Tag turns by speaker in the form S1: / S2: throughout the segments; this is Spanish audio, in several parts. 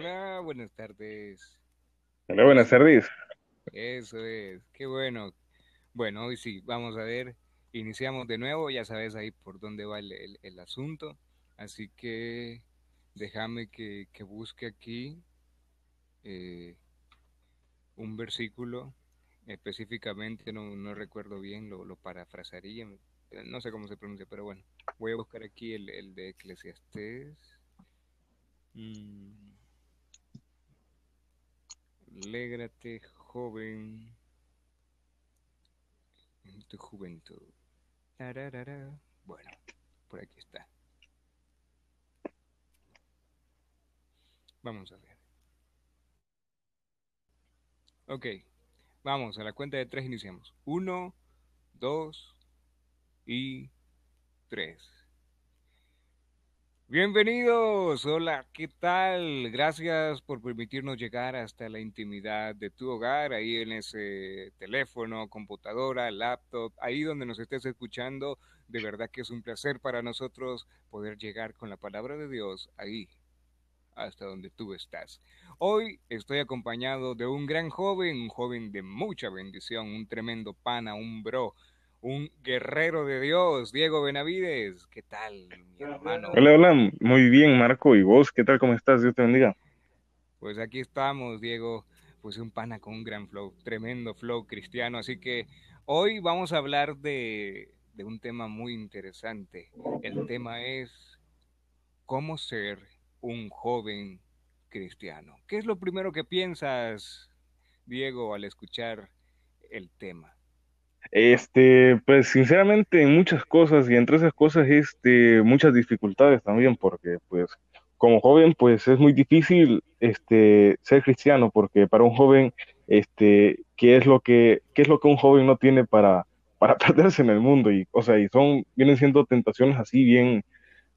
S1: Hola, buenas tardes.
S2: Hola, buenas tardes.
S1: Eso es, qué bueno. Bueno, hoy sí, vamos a ver, iniciamos de nuevo, ya sabes ahí por dónde va el, el- asunto, así que déjame que, que busque aquí eh, un versículo, específicamente no, no recuerdo bien, lo, lo parafrasaría, no sé cómo se pronuncia, pero bueno, voy a buscar aquí el, el de Eclesiastés. Mm. Alégrate, joven, en tu juventud. Bueno, por aquí está. Vamos a ver. Ok, vamos, a la cuenta de tres iniciamos. Uno, dos y tres. Bienvenidos, hola, ¿qué tal? Gracias por permitirnos llegar hasta la intimidad de tu hogar, ahí en ese teléfono, computadora, laptop, ahí donde nos estés escuchando. De verdad que es un placer para nosotros poder llegar con la palabra de Dios ahí, hasta donde tú estás. Hoy estoy acompañado de un gran joven, un joven de mucha bendición, un tremendo pana, un bro, un guerrero de Dios, Diego Benavides. ¿Qué tal, mi hermano?
S2: Hola, hola, muy bien, Marco. ¿Y vos qué tal? ¿Cómo estás? Dios te bendiga.
S1: Pues aquí estamos, Diego. Pues un pana con un gran flow, tremendo flow cristiano. Así que hoy vamos a hablar de, de un tema muy interesante. El tema es cómo ser un joven cristiano. ¿Qué es lo primero que piensas, Diego, al escuchar el tema?
S2: Este, pues sinceramente en muchas cosas y entre esas cosas este muchas dificultades también porque pues como joven pues es muy difícil este ser cristiano porque para un joven este qué es lo que qué es lo que un joven no tiene para para perderse en el mundo y o sea, y son vienen siendo tentaciones así bien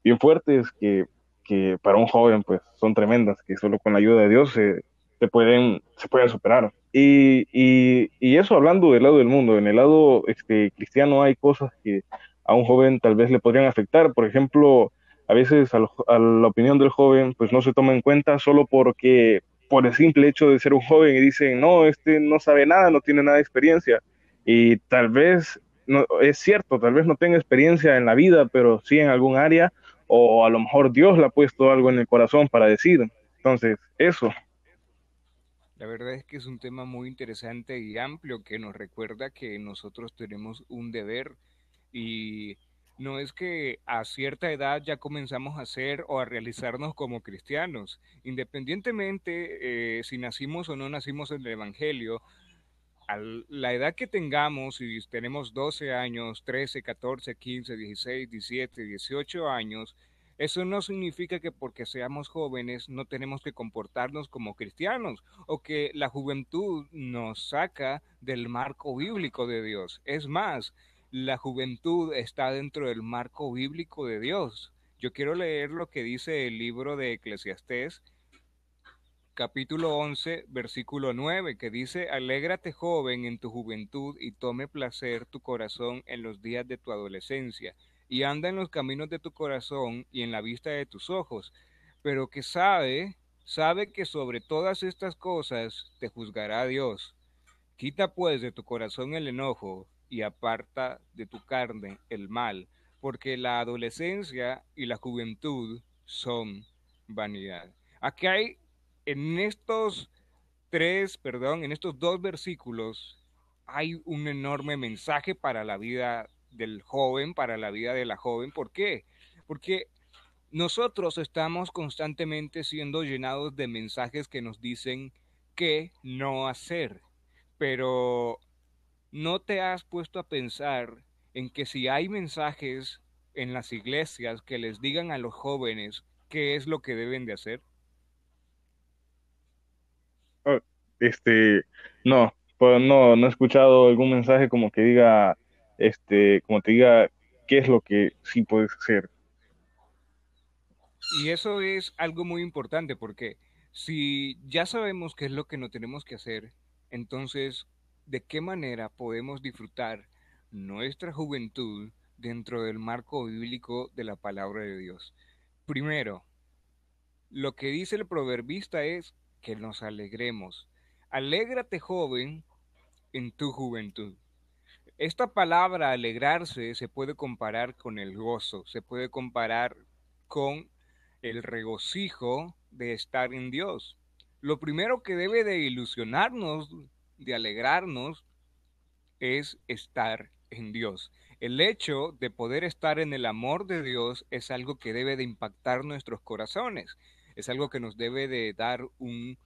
S2: bien fuertes que que para un joven pues son tremendas que solo con la ayuda de Dios se, se pueden se pueden superar. Y, y, y, eso hablando del lado del mundo, en el lado este, cristiano hay cosas que a un joven tal vez le podrían afectar. Por ejemplo, a veces a, a, la opinión del joven pues no se toma en cuenta solo porque por el simple hecho de ser un joven y dicen, no, este no sabe nada, no tiene nada de experiencia. Y tal vez, no, es cierto, tal vez no tenga experiencia en la vida, pero sí en algún área, o a lo mejor Dios le ha puesto algo en el corazón para decir. Entonces, eso.
S1: La verdad es que es un tema muy interesante y amplio que nos recuerda que nosotros tenemos un deber y no es que a cierta edad ya comenzamos a ser o a realizarnos como cristianos. Independientemente eh, si nacimos o no nacimos en el Evangelio, a la edad que tengamos, si tenemos 12 años, 13, 14, 15, 16, 17, 18 años, eso no significa que porque seamos jóvenes no tenemos que comportarnos como cristianos o que la juventud nos saca del marco bíblico de Dios. Es más, la juventud está dentro del marco bíblico de Dios. Yo quiero leer lo que dice el libro de Eclesiastés, capítulo 11, versículo 9, que dice, Alégrate joven en tu juventud y tome placer tu corazón en los días de tu adolescencia y anda en los caminos de tu corazón y en la vista de tus ojos, pero que sabe, sabe que sobre todas estas cosas te juzgará Dios. Quita pues de tu corazón el enojo y aparta de tu carne el mal, porque la adolescencia y la juventud son vanidad. Aquí hay en estos tres, perdón, en estos dos versículos hay un enorme mensaje para la vida del joven, para la vida de la joven. ¿Por qué? Porque nosotros estamos constantemente siendo llenados de mensajes que nos dicen qué no hacer, pero no te has puesto a pensar en que si hay mensajes en las iglesias que les digan a los jóvenes qué es lo que deben de hacer.
S2: Oh, este, no, pues no, no he escuchado algún mensaje como que diga este, como te diga, qué es lo que sí puedes hacer.
S1: Y eso es algo muy importante porque si ya sabemos qué es lo que no tenemos que hacer, entonces, ¿de qué manera podemos disfrutar nuestra juventud dentro del marco bíblico de la palabra de Dios? Primero, lo que dice el proverbista es que nos alegremos. Alégrate, joven, en tu juventud. Esta palabra alegrarse se puede comparar con el gozo, se puede comparar con el regocijo de estar en Dios. Lo primero que debe de ilusionarnos, de alegrarnos, es estar en Dios. El hecho de poder estar en el amor de Dios es algo que debe de impactar nuestros corazones, es algo que nos debe de dar un,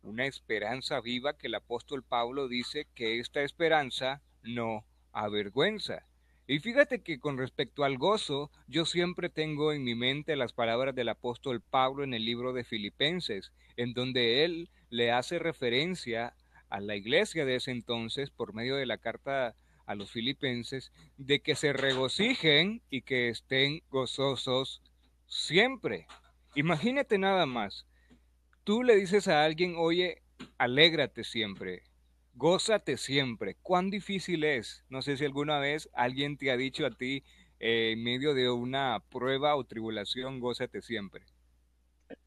S1: una esperanza viva que el apóstol Pablo dice que esta esperanza no avergüenza. Y fíjate que con respecto al gozo, yo siempre tengo en mi mente las palabras del apóstol Pablo en el libro de Filipenses, en donde él le hace referencia a la iglesia de ese entonces por medio de la carta a los filipenses, de que se regocijen y que estén gozosos siempre. Imagínate nada más, tú le dices a alguien, oye, alégrate siempre, gózate siempre. ¿Cuán difícil es? No sé si alguna vez alguien te ha dicho a ti eh, en medio de una prueba o tribulación, gózate siempre.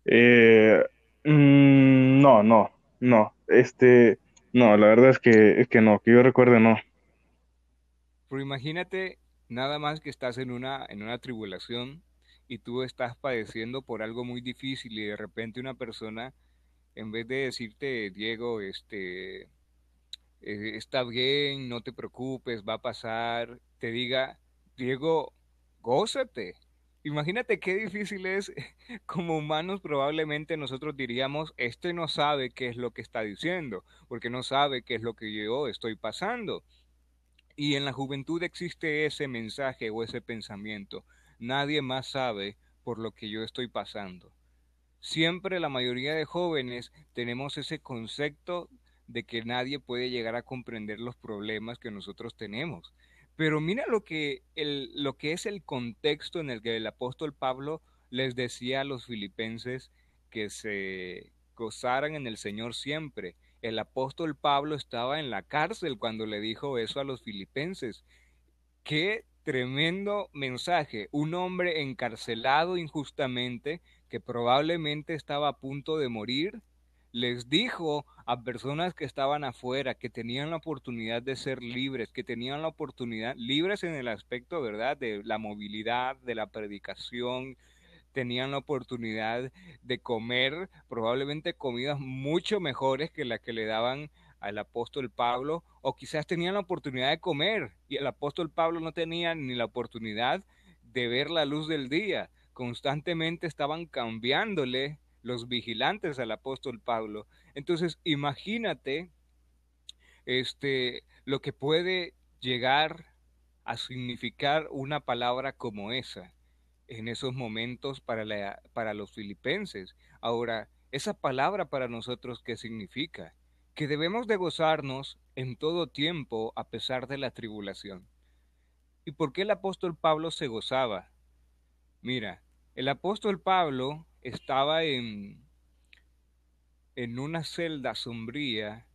S2: Eh, mm, no, no, no. Este, no, la verdad es que, es que no, que yo recuerde no.
S1: Pero imagínate nada más que estás en una, en una tribulación y tú estás padeciendo por algo muy difícil y de repente una persona, en vez de decirte, Diego, este, eh, está bien, no te preocupes, va a pasar, te diga, Diego, gózate. Imagínate qué difícil es, como humanos probablemente nosotros diríamos, este no sabe qué es lo que está diciendo, porque no sabe qué es lo que yo estoy pasando. Y en la juventud existe ese mensaje o ese pensamiento. Nadie más sabe por lo que yo estoy pasando. Siempre la mayoría de jóvenes tenemos ese concepto de que nadie puede llegar a comprender los problemas que nosotros tenemos. Pero mira lo que, el, lo que es el contexto en el que el apóstol Pablo les decía a los filipenses que se gozaran en el Señor siempre. El apóstol Pablo estaba en la cárcel cuando le dijo eso a los filipenses. Qué tremendo mensaje. Un hombre encarcelado injustamente que probablemente estaba a punto de morir les dijo a personas que estaban afuera, que tenían la oportunidad de ser libres, que tenían la oportunidad, libres en el aspecto, ¿verdad?, de la movilidad, de la predicación, tenían la oportunidad de comer probablemente comidas mucho mejores que las que le daban al apóstol Pablo, o quizás tenían la oportunidad de comer y el apóstol Pablo no tenía ni la oportunidad de ver la luz del día. Constantemente estaban cambiándole los vigilantes al apóstol Pablo. Entonces, imagínate este, lo que puede llegar a significar una palabra como esa en esos momentos para, la, para los filipenses. Ahora, esa palabra para nosotros, ¿qué significa? Que debemos de gozarnos en todo tiempo a pesar de la tribulación. ¿Y por qué el apóstol Pablo se gozaba? Mira, el apóstol Pablo estaba en, en una celda sombría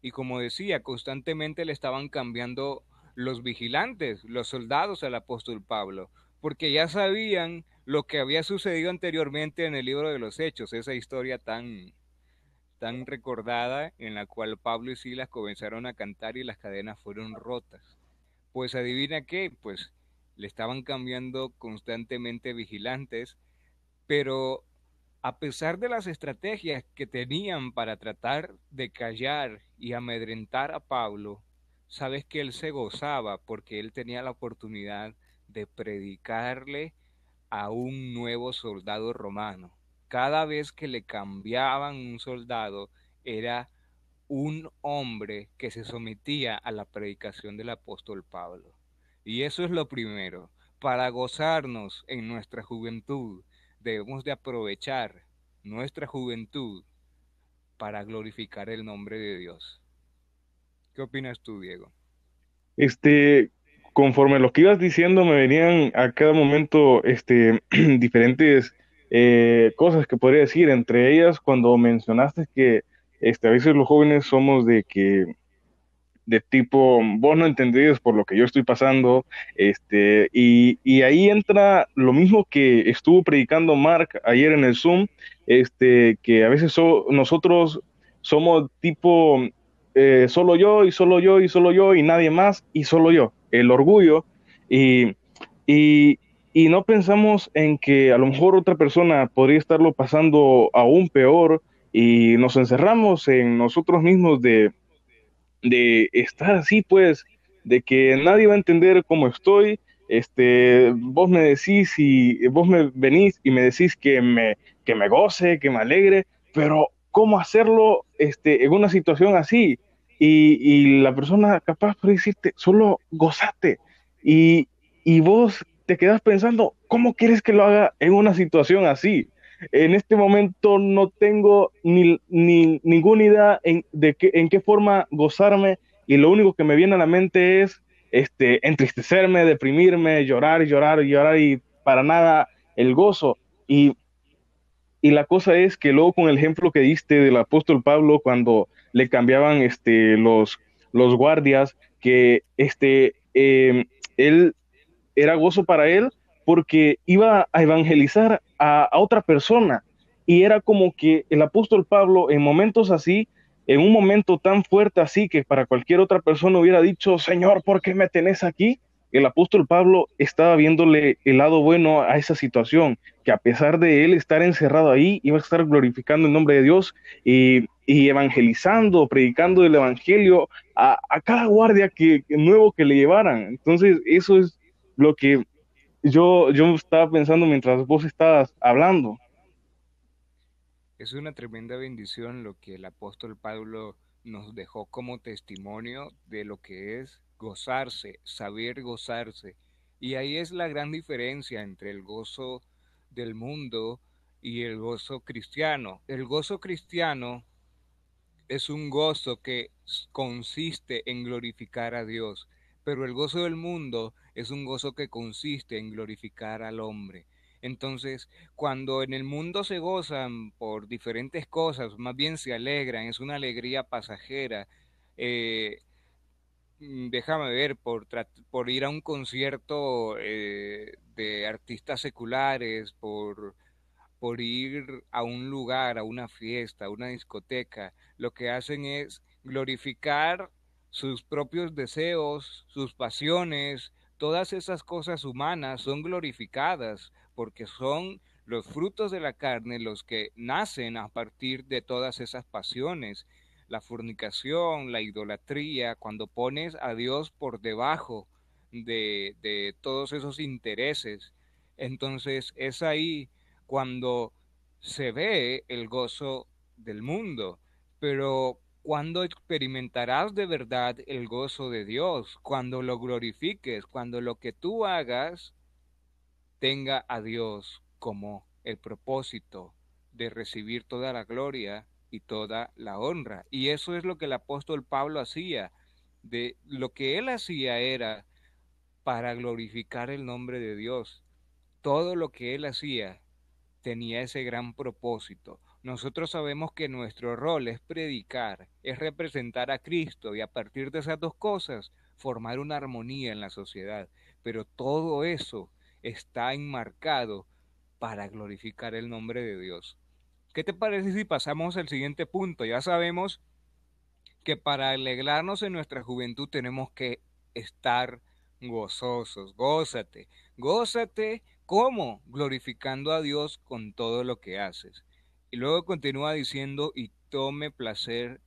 S1: y como decía, constantemente le estaban cambiando los vigilantes, los soldados al apóstol Pablo, porque ya sabían lo que había sucedido anteriormente en el libro de los Hechos, esa historia tan, tan recordada en la cual Pablo y Silas comenzaron a cantar y las cadenas fueron rotas. Pues adivina qué, pues le estaban cambiando constantemente vigilantes, pero a pesar de las estrategias que tenían para tratar de callar y amedrentar a Pablo, sabes que él se gozaba porque él tenía la oportunidad de predicarle a un nuevo soldado romano. Cada vez que le cambiaban un soldado era un hombre que se sometía a la predicación del apóstol Pablo. Y eso es lo primero, para gozarnos en nuestra juventud, debemos de aprovechar nuestra juventud para glorificar el nombre de Dios. ¿Qué opinas tú, Diego?
S2: Este, conforme lo que ibas diciendo, me venían a cada momento este, diferentes eh, cosas que podría decir. Entre ellas, cuando mencionaste que este, a veces los jóvenes somos de que de tipo, vos no entendés por lo que yo estoy pasando, este, y, y ahí entra lo mismo que estuvo predicando Mark ayer en el Zoom, este, que a veces nosotros somos tipo, eh, solo yo y solo yo y solo yo y nadie más y solo yo, el orgullo, y, y, y no pensamos en que a lo mejor otra persona podría estarlo pasando aún peor y nos encerramos en nosotros mismos de, de estar así, pues, de que nadie va a entender cómo estoy. Este, vos me decís y vos me venís y me decís que me, que me goce, que me alegre, pero ¿cómo hacerlo este, en una situación así? Y, y la persona capaz puede decirte, solo gozate. Y, y vos te quedas pensando, ¿cómo quieres que lo haga en una situación así? En este momento no tengo ni, ni ninguna idea en, de qué, en qué forma gozarme y lo único que me viene a la mente es este, entristecerme, deprimirme, llorar, llorar, llorar y para nada el gozo. Y, y la cosa es que luego con el ejemplo que diste del apóstol Pablo cuando le cambiaban este, los, los guardias, que este, eh, él era gozo para él porque iba a evangelizar a, otra persona. Y era como que el apóstol Pablo en momentos así, en un momento tan fuerte así que para cualquier otra persona hubiera dicho, Señor, ¿por qué me tenés aquí? El apóstol Pablo estaba viéndole el lado bueno a esa situación, que a pesar de él estar encerrado ahí, iba a estar glorificando el nombre de Dios y, evangelizando, predicando el evangelio a, cada guardia que, nuevo que le llevaran. Entonces, eso es lo que yo, yo estaba pensando mientras vos estabas hablando.
S1: Es una tremenda bendición lo que el apóstol Pablo nos dejó como testimonio de lo que es gozarse, saber gozarse. Y ahí es la gran diferencia entre el gozo del mundo y el gozo cristiano. El gozo cristiano es un gozo que consiste en glorificar a Dios, pero el gozo del mundo es un gozo que consiste en glorificar al hombre. Entonces, cuando en el mundo se gozan por diferentes cosas, más bien se alegran, es una alegría pasajera. Eh, mm, déjame ver, por, por ir a un concierto eh, de artistas seculares, por, por ir a un lugar, a una fiesta, a una discoteca, lo que hacen es glorificar sus propios deseos, sus pasiones, todas esas cosas humanas son glorificadas porque son los frutos de la carne los que nacen a partir de todas esas pasiones. La fornicación, la idolatría, cuando pones a Dios por debajo de, de todos esos intereses, entonces es ahí cuando se ve el gozo del mundo. Pero cuando experimentarás de verdad el gozo de Dios, cuando lo glorifiques, cuando lo que tú hagas tenga a Dios como el propósito de recibir toda la gloria y toda la honra. Y eso es lo que el apóstol Pablo hacía. De lo que él hacía era para glorificar el nombre de Dios. Todo lo que él hacía tenía ese gran propósito. Nosotros sabemos que nuestro rol es predicar, es representar a Cristo y a partir de esas dos cosas formar una armonía en la sociedad. Pero todo eso está enmarcado para glorificar el nombre de Dios. ¿Qué te parece si pasamos al siguiente punto? Ya sabemos que para alegrarnos en nuestra juventud tenemos que estar gozosos. Gózate, gózate, ¿cómo? Glorificando a Dios con todo lo que haces. Y luego continúa diciendo, y tome placer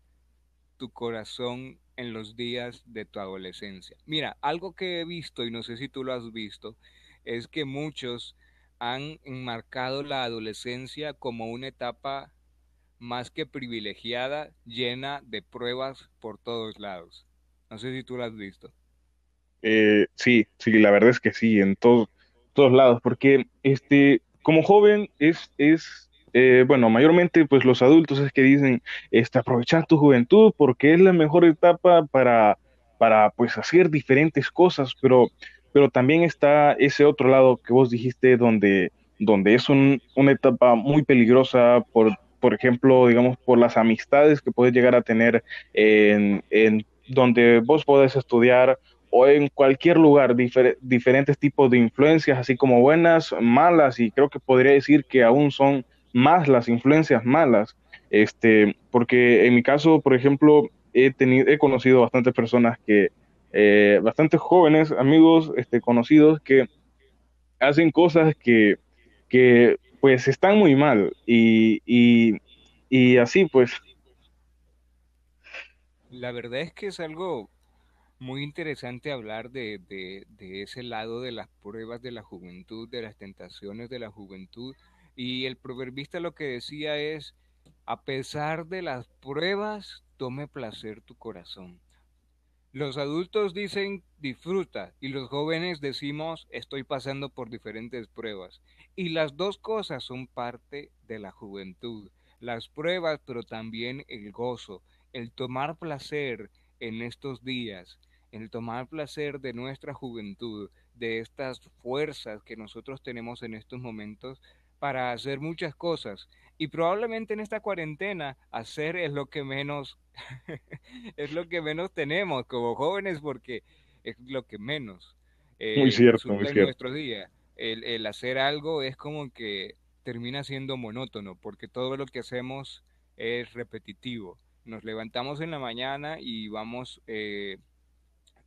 S1: tu corazón en los días de tu adolescencia. Mira, algo que he visto, y no sé si tú lo has visto, es que muchos han enmarcado la adolescencia como una etapa más que privilegiada, llena de pruebas por todos lados. No sé si tú lo has visto.
S2: Eh, sí, sí, la verdad es que sí, en todos todos lados, porque este, como joven es, es eh, bueno, mayormente pues los adultos es que dicen, este, aprovechar tu juventud porque es la mejor etapa para, para pues hacer diferentes cosas, pero, pero también está ese otro lado que vos dijiste donde, donde es una etapa muy peligrosa por, por ejemplo, digamos, por las amistades que puedes llegar a tener en, en, donde vos podés estudiar o en cualquier lugar, diferentes tipos de influencias, así como buenas, malas, y creo que podría decir que aún son más las influencias malas, este, porque en mi caso, por ejemplo, he, tenido, he conocido bastantes personas que, eh, bastantes jóvenes, amigos, este, conocidos, que hacen cosas que, que pues están muy mal y, y, y así pues.
S1: La verdad es que es algo muy interesante hablar de, de, de, ese lado de las pruebas de la juventud, de las tentaciones de la juventud. Y el proverbista lo que decía es, a pesar de las pruebas, tome placer tu corazón. Los adultos dicen disfruta y los jóvenes decimos estoy pasando por diferentes pruebas. Y las dos cosas son parte de la juventud. Las pruebas, pero también el gozo, el tomar placer en estos días, el tomar placer de nuestra juventud, de estas fuerzas que nosotros tenemos en estos momentos para hacer muchas cosas. Y probablemente en esta cuarentena hacer es lo que menos es lo que menos tenemos como jóvenes porque es lo que menos
S2: eh, muy cierto, muy
S1: en nuestro día. El, el hacer algo es como que termina siendo monótono porque todo lo que hacemos es repetitivo. Nos levantamos en la mañana y vamos eh,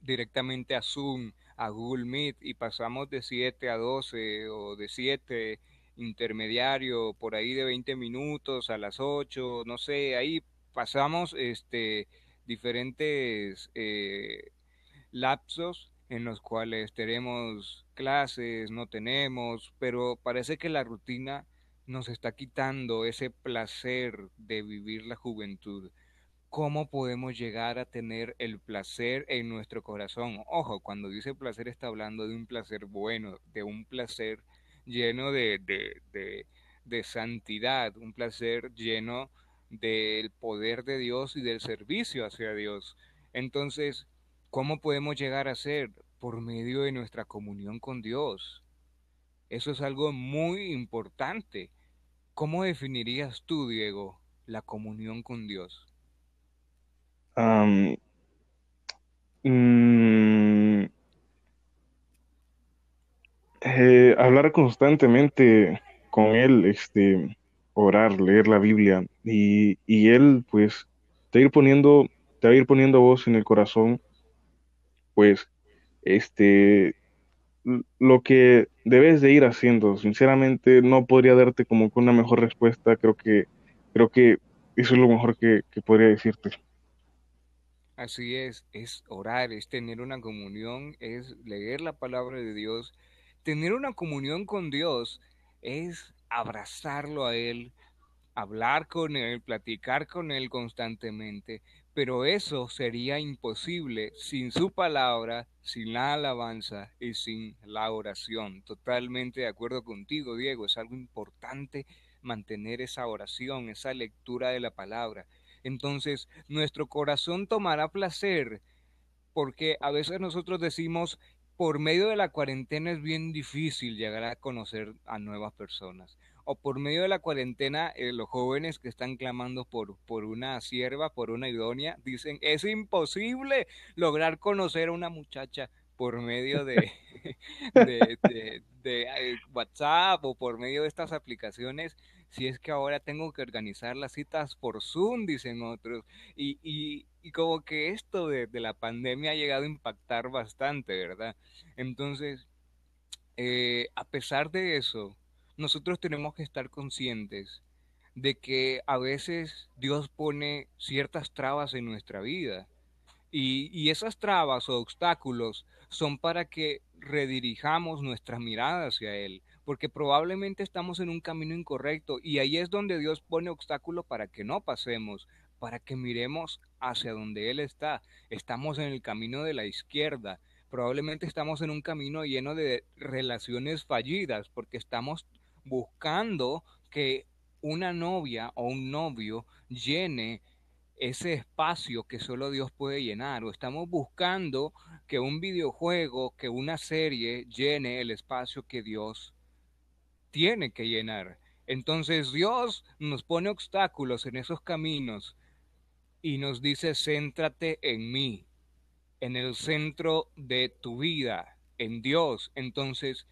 S1: directamente a Zoom, a Google Meet y pasamos de 7 a 12 o de 7 intermediario por ahí de 20 minutos a las 8, no sé, ahí pasamos este diferentes eh, lapsos en los cuales tenemos clases, no tenemos, pero parece que la rutina nos está quitando ese placer de vivir la juventud. ¿Cómo podemos llegar a tener el placer en nuestro corazón? Ojo, cuando dice placer está hablando de un placer bueno, de un placer lleno de, de, de, santidad, un placer lleno del poder de Dios y del servicio hacia Dios. Entonces, ¿cómo podemos llegar a ser? Por medio de nuestra comunión con Dios. Eso es algo muy importante. ¿Cómo definirías tú, Diego, la comunión con Dios?
S2: Mm, eh, hablar constantemente con Él, este, orar, leer la Biblia y, y Él, pues, te va a ir poniendo, te a ir poniendo voz en el corazón, pues, este, lo que debes de ir haciendo. Sinceramente, no podría darte como que una mejor respuesta. Creo que, creo que eso es lo mejor que, que podría decirte.
S1: Así es, es orar, es tener una comunión, es leer la palabra de Dios. Tener una comunión con Dios es abrazarlo a Él, hablar con Él, platicar con Él constantemente, pero eso sería imposible sin su palabra, sin la alabanza y sin la oración. Totalmente de acuerdo contigo, Diego, es algo importante mantener esa oración, esa lectura de la palabra entonces nuestro corazón tomará placer porque a veces nosotros decimos, por medio de la cuarentena es bien difícil llegar a conocer a nuevas personas. O por medio de la cuarentena, eh, los jóvenes que están clamando por, por una sierva, por una idónea, dicen, es imposible lograr conocer a una muchacha por medio de, eh, WhatsApp o por medio de estas aplicaciones si es que ahora tengo que organizar las citas por Zoom, dicen otros, y, y, como que esto de, de, la pandemia ha llegado a impactar bastante, ¿verdad? Entonces, eh, a pesar de eso, nosotros tenemos que estar conscientes de que a veces Dios pone ciertas trabas en nuestra vida. Y, esas trabas o obstáculos son para que redirijamos nuestra mirada hacia Él, porque probablemente estamos en un camino incorrecto y ahí es donde Dios pone obstáculos para que no pasemos, para que miremos hacia donde Él está. Estamos en el camino de la izquierda, probablemente estamos en un camino lleno de relaciones fallidas, porque estamos buscando que una novia o un novio llene ese espacio que solo Dios puede llenar, o estamos buscando que un videojuego, que una serie llene el espacio que Dios tiene que llenar. Entonces Dios nos pone obstáculos en esos caminos y nos dice, céntrate en mí, en el centro de tu vida, en Dios. Entonces,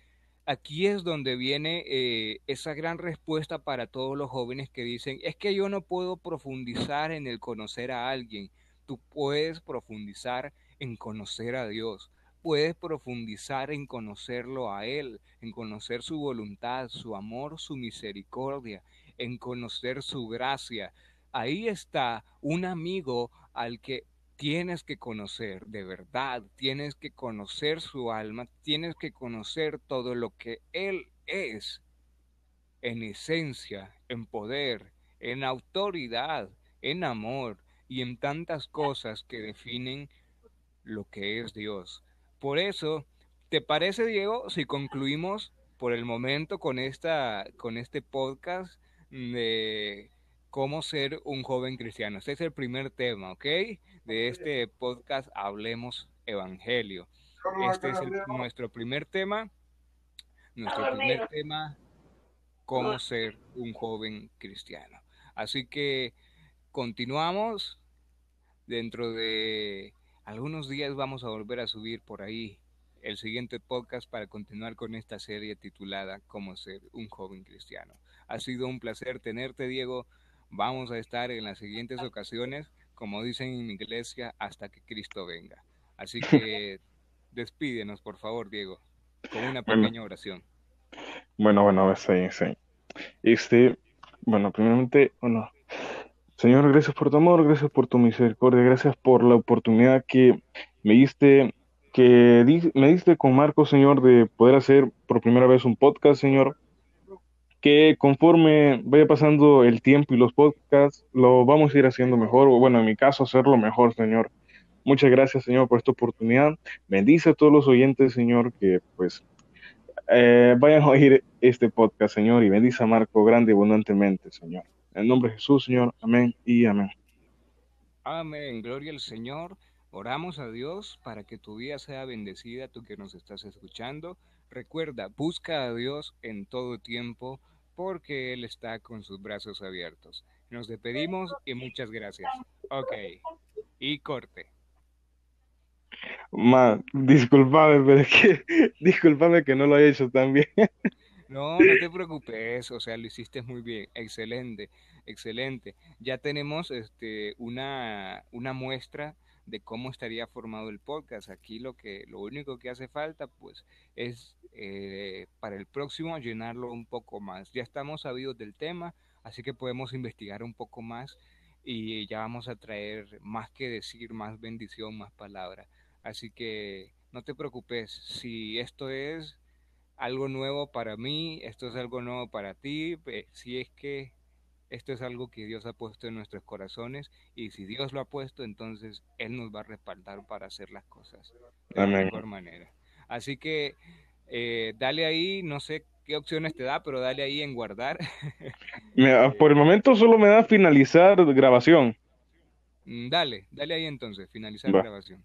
S1: aquí es donde viene eh, esa gran respuesta para todos los jóvenes que dicen, es que yo no puedo profundizar en el conocer a alguien. Tú puedes profundizar en conocer a Dios. Puedes profundizar en conocerlo a Él, en conocer su voluntad, su amor, su misericordia, en conocer su gracia. Ahí está un amigo al que tienes que conocer de verdad, tienes que conocer su alma, tienes que conocer todo lo que Él es en esencia, en poder, en autoridad, en amor y en tantas cosas que definen lo que es Dios. Por eso, ¿te parece, Diego, si concluimos por el momento con, esta, con este podcast de cómo ser un joven cristiano? Este es el primer tema, ¿ok? de este podcast Hablemos Evangelio. Este es nuestro primer tema. Nuestro primer tema, cómo ser un joven cristiano. Así que continuamos. Dentro de algunos días vamos a volver a subir por ahí el siguiente podcast para continuar con esta serie titulada Cómo ser un joven cristiano. Ha sido un placer tenerte, Diego. Vamos a estar en las siguientes ocasiones como dicen en mi iglesia, hasta que Cristo venga. Así que despídenos, por favor, Diego, con una pequeña oración.
S2: Bueno, bueno, sí, sí. Este, bueno, primeramente, bueno, Señor, gracias por tu amor, gracias por tu misericordia, gracias por la oportunidad que me diste, que me diste con Marco, Señor, de poder hacer por primera vez un podcast, Señor que conforme vaya pasando el tiempo y los podcasts, lo vamos a ir haciendo mejor, o bueno, en mi caso, hacerlo mejor, Señor. Muchas gracias, Señor, por esta oportunidad. Bendice a todos los oyentes, Señor, que pues eh, vayan a oír este podcast, Señor, y bendice a Marco grande y abundantemente, Señor. En el nombre de Jesús, Señor. Amén y amén.
S1: Amén. Gloria al Señor. Oramos a Dios para que tu vida sea bendecida, tú que nos estás escuchando. Recuerda, busca a Dios en todo tiempo porque Él está con sus brazos abiertos. Nos despedimos y muchas gracias. Ok. Y corte.
S2: Ma, disculpame, pero es que, disculpame que no lo he hecho tan bien.
S1: No, no te preocupes, o sea, lo hiciste muy bien, excelente, excelente. Ya tenemos este, una, una muestra de cómo estaría formado el podcast. Aquí lo que lo único que hace falta pues es eh, para el próximo llenarlo un poco más. Ya estamos sabidos del tema, así que podemos investigar un poco más y ya vamos a traer más que decir, más bendición, más palabra. Así que no te preocupes, si esto es algo nuevo para mí, esto es algo nuevo para ti, si es que esto es algo que Dios ha puesto en nuestros corazones y si Dios lo ha puesto, entonces Él nos va a respaldar para hacer las cosas de la mejor manera. Así que eh, dale ahí, no sé qué opciones te da, pero dale ahí en guardar.
S2: por el momento solo me da finalizar grabación.
S1: Mm, dale, dale ahí entonces, finalizar grabación.